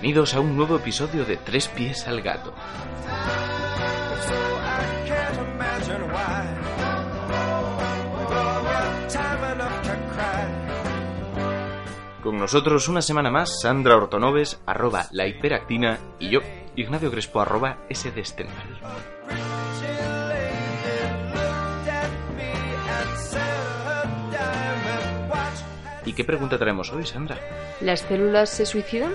Bienvenidos a un nuevo episodio de Tres Pies al Gato. Con nosotros una semana más, Sandra Ortonoves, arroba la hiperactina, y yo, Ignacio Crespo, arroba sdestendal. ¿Y qué pregunta traemos hoy, Sandra? ¿Las células se suicidan?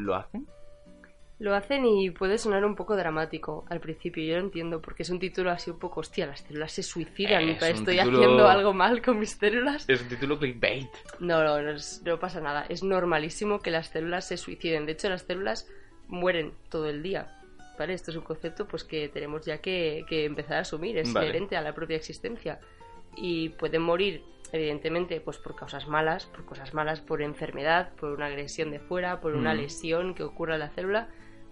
¿Lo hacen? Lo hacen y puede sonar un poco dramático al principio, yo lo entiendo, porque es un título así un poco, hostia, las células se suicidan, Es estoy título- haciendo algo mal con mis células. Es un título clickbait. No, no, no, es- no pasa nada, es normalísimo que las células se suiciden, de hecho las células mueren todo el día, ¿vale? Esto es un concepto pues que tenemos ya que, que empezar a asumir, es Vale. inherente a la propia existencia y pueden morir evidentemente pues por causas malas, por cosas malas, por enfermedad, por una agresión de fuera, por una Mm. lesión que ocurra en la célula,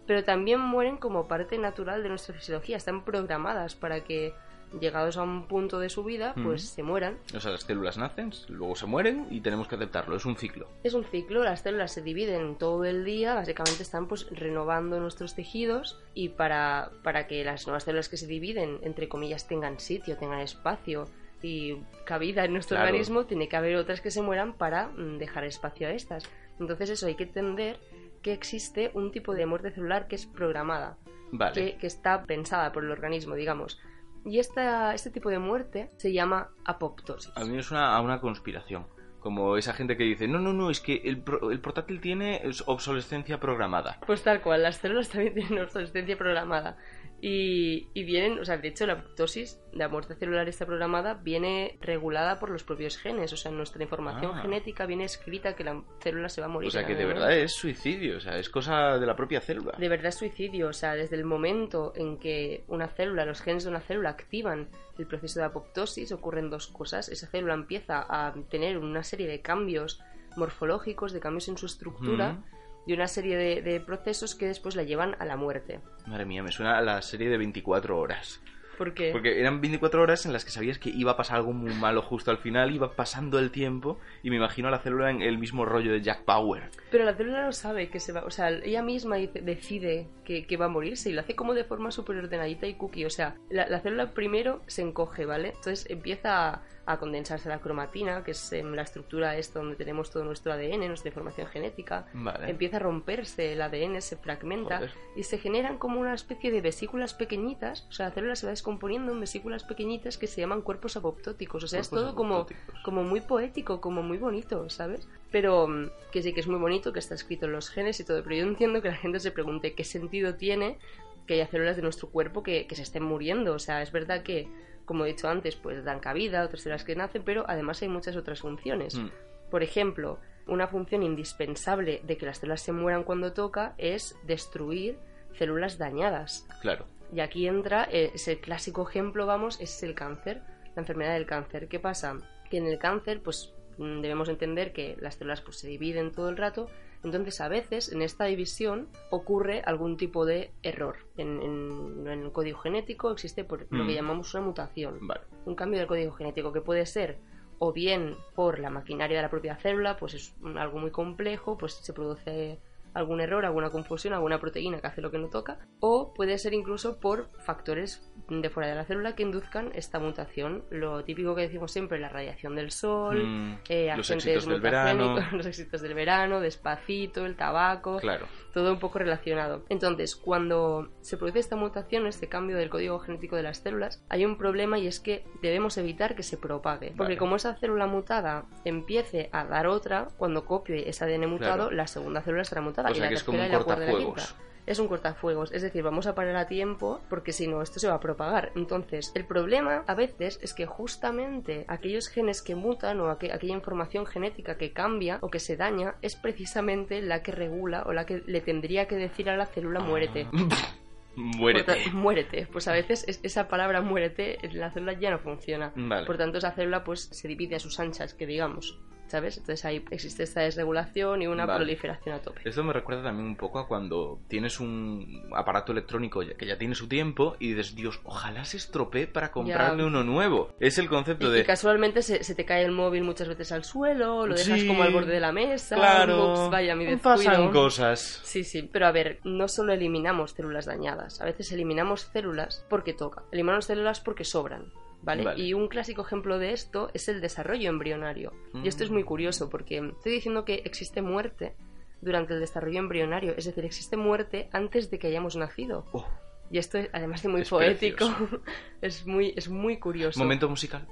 pero también mueren como parte natural de nuestra fisiología, están programadas para que llegados a un punto de su vida pues Mm. se mueran. O sea, las células nacen, luego se mueren y tenemos que aceptarlo. Es un ciclo. Es un ciclo, las células se dividen todo el día, básicamente están pues renovando nuestros tejidos y para, para que las nuevas células que se dividen, entre comillas, tengan sitio, tengan espacio y cabida en nuestro Claro. organismo, tiene que haber otras que se mueran para mm, dejar espacio a estas. Entonces eso hay que entender que existe un tipo de muerte celular que es programada, Vale. que, que está pensada por el organismo, digamos. Y esta, este tipo de muerte se llama apoptosis. A mí me suena a una conspiración. Como esa gente que dice, no, no, no, es que el, pro- el portátil tiene es obsolescencia programada. Pues tal cual, las células también tienen obsolescencia programada. Y, y vienen, o sea, de hecho la apoptosis, la muerte celular esta programada, viene regulada por los propios genes. O sea, nuestra información Ah. genética viene escrita que la célula se va a morir. O sea, que de verdad es suicidio. O sea, es cosa de la propia célula. De verdad es suicidio. O sea, desde el momento en que una célula, los genes de una célula activan el proceso de apoptosis, ocurren dos cosas. Esa célula empieza a tener una serie de cambios morfológicos, de cambios en su estructura. Y una serie de, de procesos que después la llevan a la muerte. Madre mía, me suena a la serie de 24 horas. Porque Porque eran 24 horas en las que sabías que iba a pasar algo muy malo justo al final, iba pasando el tiempo y me imagino a la célula en el mismo rollo de Jack Bauer. Pero la célula no sabe que se va, o sea, ella misma decide que, que va a morirse y lo hace como de forma súper ordenadita y cookie. O sea, la, la célula primero se encoge, ¿vale? Entonces empieza a, a condensarse la cromatina, que es em, la estructura esta donde tenemos todo nuestro ADN, nuestra información genética. Vale. Empieza a romperse el ADN, se fragmenta Joder. y se generan como una especie de vesículas pequeñitas. O sea, la célula se va descomponiendo en vesículas pequeñitas que se llaman cuerpos apoptóticos. O sea, es todo como, como muy poético, como muy bonito, ¿sabes? Pero mm, que sí que es muy bonito, que está escrito en los genes y todo, pero yo entiendo que la gente se pregunte qué sentido tiene que haya células de nuestro cuerpo que, que se estén muriendo. O sea, es verdad que, como he dicho antes, pues dan cabida a otras células que nacen, pero además hay muchas otras funciones. Mm. Por ejemplo, una función indispensable de que las células se mueran cuando toca es destruir células dañadas. Claro. Y aquí entra eh, ese clásico ejemplo, vamos, es el cáncer, la enfermedad del cáncer. ¿Qué pasa? Que en el cáncer, pues mm, debemos entender que las células pues, se dividen todo el rato, entonces a veces en esta división ocurre algún tipo de error. En, en- en el código genético existe por lo que Mm. llamamos una mutación Vale. un cambio del código genético que puede ser o bien por la maquinaria de la propia célula, pues es un- algo muy complejo, pues se produce algún error, alguna confusión, alguna proteína que hace lo que no toca, o puede ser incluso por factores de fuera de la célula que induzcan esta mutación. Lo típico que decimos siempre, la radiación del sol, Mm, eh, los agentes éxitos del verano. mutagénicos, los éxitos del verano, despacito, el tabaco, Claro. todo un poco relacionado. Entonces, cuando se produce esta mutación, este cambio del código genético de las células, hay un problema y es que debemos evitar que se propague. Porque Vale. como esa célula mutada empiece a dar otra, cuando copie ese ADN mutado, Claro. la segunda célula estará mutada. O y sea la que es como un cortafuegos. Es un cortafuegos, es decir, vamos a parar a tiempo porque si no, esto se va a propagar. Entonces, el problema a veces es que justamente aquellos genes que mutan o aqu- aquella información genética que cambia o que se daña es precisamente la que regula o la que le tendría que decir a la célula muérete. Muérete. Por muérete. Pues a veces es- esa palabra muérete en la célula ya no funciona. Vale. Por tanto, esa célula pues se divide a sus anchas, que digamos. ¿Sabes? Entonces ahí existe esta desregulación y una Vale. proliferación a tope. Esto me recuerda también un poco a cuando tienes un aparato electrónico que ya tiene su tiempo y dices, Dios, ojalá se estropee para comprarle uno nuevo. Es el concepto Y, de... y casualmente se, se te cae el móvil muchas veces al suelo, lo dejas Sí, como al borde de la mesa. Claro, ups, vaya, mi pasan cosas. Sí, sí, pero a ver, no solo eliminamos células dañadas, a veces eliminamos células porque toca, eliminamos células porque sobran, ¿vale? Vale. Y un clásico ejemplo de esto es el desarrollo embrionario. Y esto es muy Mm. curioso porque estoy diciendo que existe muerte durante el desarrollo embrionario, es decir, existe muerte antes de que hayamos nacido. Oh, Y esto, es, además de muy Es poético, es muy, es muy curioso. momento musical.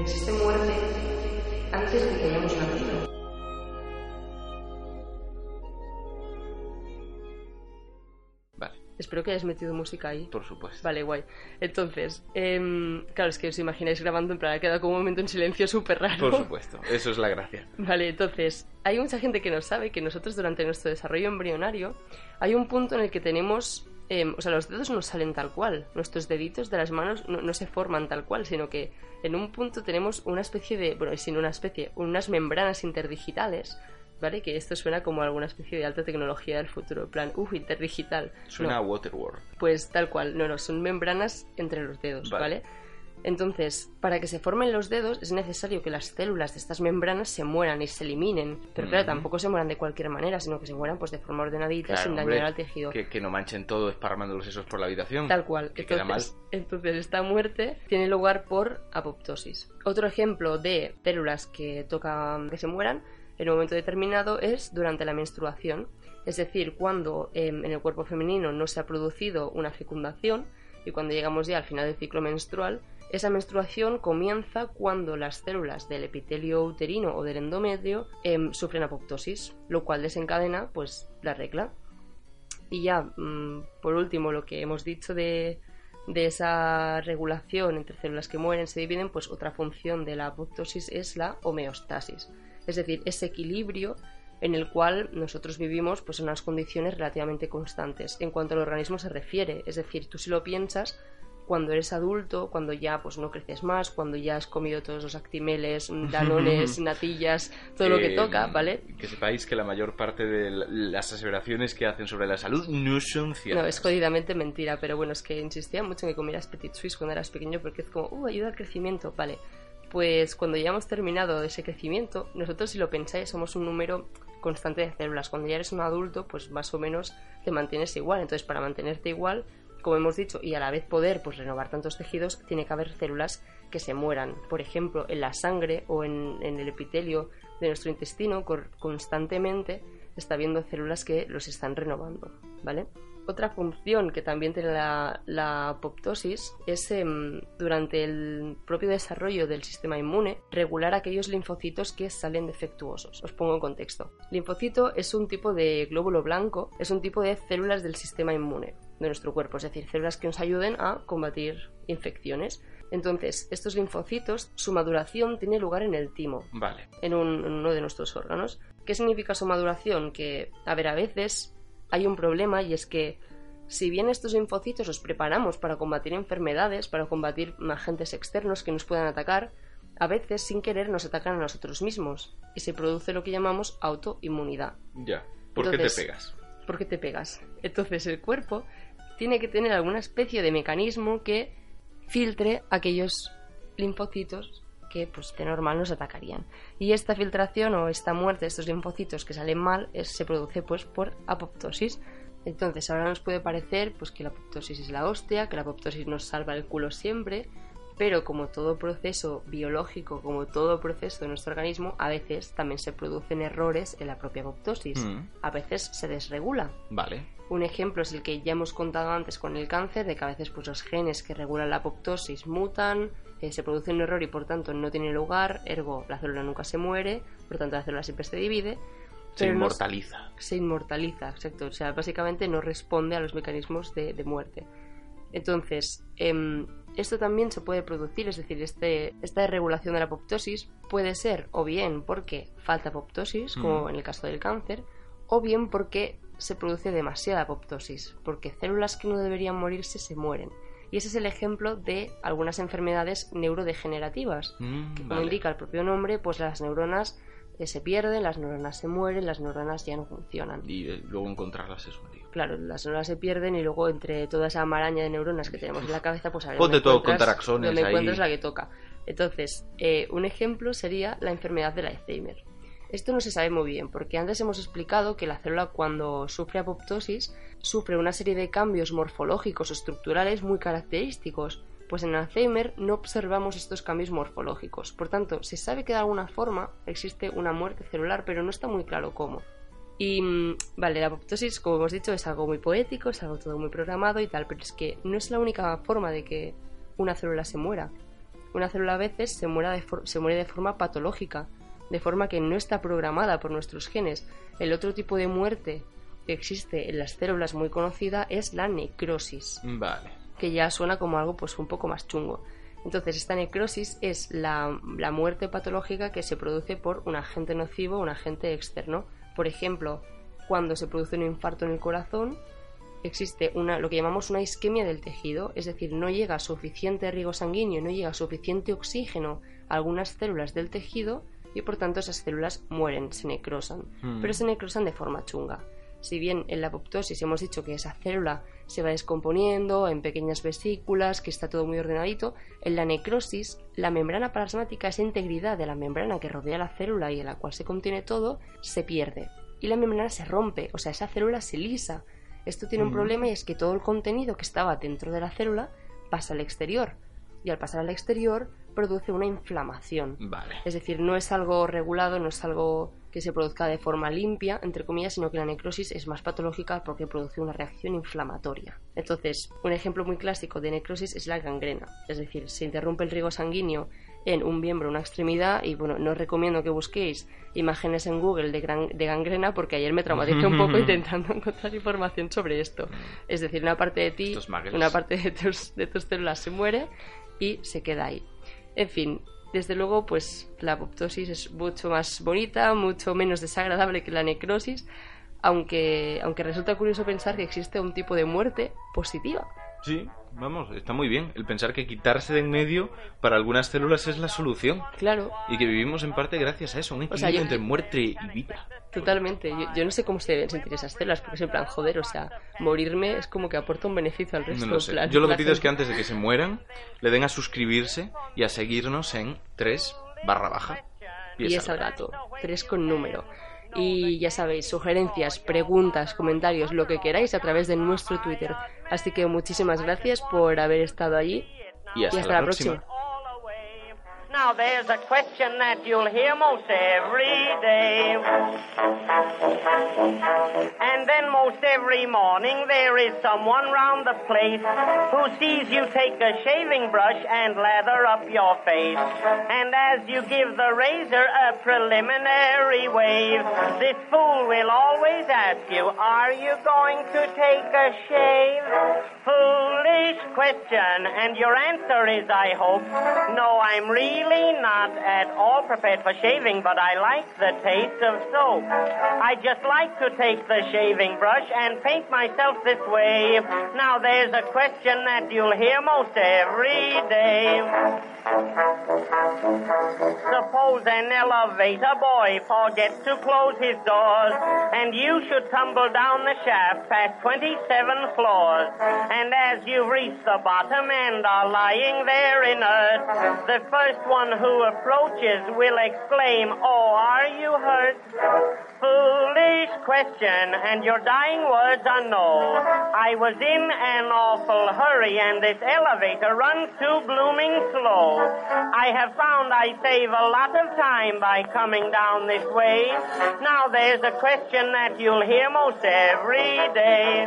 Existe muerte antes de que hayamos nacido. Espero que hayas metido música ahí. por supuesto. Vale, guay. Entonces, em, claro, es que os imagináis grabando en plan, ha quedado como un momento en silencio súper raro. Por supuesto, eso es la gracia. Vale, entonces, hay mucha gente que no sabe que nosotros durante nuestro desarrollo embrionario hay un punto en el que tenemos, em, o sea, los dedos no salen tal cual, nuestros deditos de las manos no, no se forman tal cual, sino que en un punto tenemos una especie de, bueno, sin una especie, unas membranas interdigitales, ¿vale? Que esto suena como alguna especie de alta tecnología del futuro, en plan, uff, interdigital. Suena No. a Waterworld. Pues tal cual, no, no, son membranas entre los dedos, Vale. ¿vale? Entonces, para que se formen los dedos es necesario que las células de estas membranas se mueran y se eliminen. Pero claro, tampoco se mueran de cualquier manera, sino que se mueran pues de forma ordenadita Claro, sin dañar hombre, al tejido. Que, que no manchen todo esparramando los sesos por la habitación. Tal cual. Que queda mal. Entonces, entonces, esta muerte tiene lugar por apoptosis. Otro ejemplo de células que toca que se mueran en un momento determinado es durante la menstruación. Es decir, cuando em, en el cuerpo femenino no se ha producido una fecundación y cuando llegamos ya al final del ciclo menstrual, esa menstruación comienza cuando las células del epitelio uterino o del endometrio em, sufren apoptosis, lo cual desencadena pues la regla. Y ya, mm, por último, lo que hemos dicho de, de esa regulación entre células que mueren, se dividen, pues otra función de la apoptosis es la homeostasis. Es decir, ese equilibrio en el cual nosotros vivimos pues, en unas condiciones relativamente constantes en cuanto al organismo se refiere. Es decir, tú si lo piensas, cuando eres adulto, cuando ya pues no creces más, cuando ya has comido todos los actimeles, danones, natillas, todo lo que toca, ¿vale? Que sepáis que la mayor parte de la- las aseveraciones que hacen sobre la salud no son ciertas. No, es jodidamente mentira, pero bueno, es que insistía mucho en que comieras Petit Suisse cuando eras pequeño porque es como, uh, ayuda al crecimiento, vale. Pues cuando ya hemos terminado ese crecimiento, nosotros si lo pensáis somos un número constante de células. Cuando ya eres un adulto, pues más o menos te mantienes igual. Entonces, para mantenerte igual, como hemos dicho, y a la vez poder pues renovar tantos tejidos, tiene que haber células que se mueran. Por ejemplo, en la sangre o en, en el epitelio de nuestro intestino, constantemente está habiendo células que los están renovando, ¿vale? Otra función que también tiene la, la apoptosis es em, durante el propio desarrollo del sistema inmune regular aquellos linfocitos que salen defectuosos. Os pongo en contexto. Linfocito es un tipo de glóbulo blanco, es un tipo de células del sistema inmune de nuestro cuerpo, es decir, células que nos ayuden a combatir infecciones. Entonces, estos linfocitos, su maduración tiene lugar en el timo, Vale. en, un- en uno de nuestros órganos. ¿Qué significa su maduración? Que, a ver, a veces hay un problema y es que si bien estos linfocitos los preparamos para combatir enfermedades, para combatir agentes externos que nos puedan atacar, a veces sin querer nos atacan a nosotros mismos y se produce lo que llamamos autoinmunidad. Ya. ¿Por qué te pegas? ¿Por qué te pegas? Entonces el cuerpo tiene que tener alguna especie de mecanismo que filtre aquellos linfocitos que pues de normal nos atacarían. Y esta filtración o esta muerte de estos linfocitos que salen mal se produce pues por apoptosis. Entonces ahora nos puede parecer pues que la apoptosis es la hostia, que la apoptosis nos salva el culo siempre, pero como todo proceso biológico, como todo proceso de nuestro organismo, a veces también se producen errores en la propia apoptosis. Mm. A veces se desregula. Vale. Un ejemplo es el que ya hemos contado antes con el cáncer, de que a veces pues, los genes que regulan la apoptosis mutan, eh, se produce un error y por tanto no tiene lugar, ergo la célula nunca se muere, por tanto la célula siempre se divide. Se no- inmortaliza. se inmortaliza, exacto. O sea, básicamente no responde a los mecanismos de, de muerte. Entonces, em, esto también se puede producir, es decir, este, esta desregulación de la apoptosis puede ser o bien porque falta apoptosis, como Mm. en el caso del cáncer, o bien porque se produce demasiada apoptosis, porque células que no deberían morirse se mueren. Y ese es el ejemplo de algunas enfermedades neurodegenerativas, Mm, que como vale. indica el propio nombre, pues las neuronas eh, se pierden, las neuronas se mueren, las neuronas ya no funcionan. Y eh, luego encontrarlas es un lío. Claro, las neuronas se pierden y luego entre toda esa maraña de neuronas que tenemos en la cabeza, pues a ver Ponte todo con taraxones dónde ahí. encuentras la que toca. Entonces, eh, un ejemplo sería la enfermedad del Alzheimer. Esto no se sabe muy bien, porque antes hemos explicado que la célula cuando sufre apoptosis sufre una serie de cambios morfológicos o estructurales muy característicos. Pues en Alzheimer no observamos estos cambios morfológicos. Por tanto, se sabe que de alguna forma existe una muerte celular, pero no está muy claro cómo. Y mm, vale, la apoptosis, como hemos dicho, es algo muy poético, es algo todo muy programado y tal, pero es que no es la única forma de que una célula se muera. Una célula a veces se, muera se muere de forma patológica, de forma que no está programada por nuestros genes. El otro tipo de muerte que existe en las células muy conocida es la necrosis Vale. que ya suena como algo pues un poco más chungo. Entonces, esta necrosis es la, la muerte patológica que se produce por un agente nocivo, un agente externo. Por ejemplo, cuando se produce un infarto en el corazón, existe una, lo que llamamos una isquemia del tejido, es decir, no llega suficiente riego sanguíneo, no llega suficiente oxígeno a algunas células del tejido y por tanto esas células mueren, se necrosan. Mm. Pero se necrosan de forma chunga. Si bien en la apoptosis hemos dicho que esa célula se va descomponiendo en pequeñas vesículas, que está todo muy ordenadito, en la necrosis la membrana plasmática, esa integridad de la membrana que rodea la célula y en la cual se contiene todo, se pierde. Y la membrana se rompe, o sea, esa célula se lisa. Esto tiene un Mm. problema y es que todo el contenido que estaba dentro de la célula pasa al exterior. Y al pasar al exterior produce una inflamación. Vale. Es decir, no es algo regulado, no es algo que se produzca de forma limpia, entre comillas, sino que la necrosis es más patológica porque produce una reacción inflamatoria. Entonces, un ejemplo muy clásico de necrosis es la gangrena. Es decir, se interrumpe el riego sanguíneo en un miembro, una extremidad, y bueno, no os recomiendo que busquéis imágenes en Google de, gran- de gangrena porque ayer me traumaticé un poco intentando encontrar información sobre esto. Es decir, una parte de ti, una parte de tus, de tus células se muere y se queda ahí. En fin, desde luego, pues la apoptosis es mucho más bonita, mucho menos desagradable que la necrosis, aunque, aunque resulta curioso pensar que existe un tipo de muerte positiva. Sí, vamos, está muy bien. El pensar que quitarse de en medio para algunas células es la solución. Claro, Y que vivimos en parte gracias a eso, un O equilibrio sea, yo- entre muerte y vida. totalmente. Yo, yo no sé cómo se deben sentir esas células, porque es en plan, joder, o sea, morirme es como que aporta un beneficio al resto. No lo sé. plan, Yo lo que pido es que antes de que se mueran, le den a suscribirse y a seguirnos en 3 barra baja. Y es al gato. Tres con número. Y ya sabéis, sugerencias, preguntas, comentarios, lo que queráis a través de nuestro Twitter. Así que muchísimas gracias por haber estado allí. Y hasta, y hasta la, la próxima. próxima. All away. Now there's a question that you'll hear most every day. And then most every morning there is someone round the place who sees you take a shaving brush and lather up your face. And as you give the razor a preliminary wave, this fool will always ask you, are you going to take a shave? Foolish question, and your answer is, I hope, no, I'm really not at all prepared for shaving, but I like the taste of soap. I just like to take the shaving brush and paint myself this way. Now there's a question that you'll hear most every day. Suppose an elevator boy forgets to close his doors, and you should tumble down the shaft past 27 floors. And as you reach the bottom and are lying there inert, the first one who approaches will exclaim, Oh, are you hurt? Foolish question, and your dying words are no. I was in an awful hurry, and this elevator runs too blooming slow. I have found I save a lot of time by coming down this way. Now there's a question that you'll hear most every day.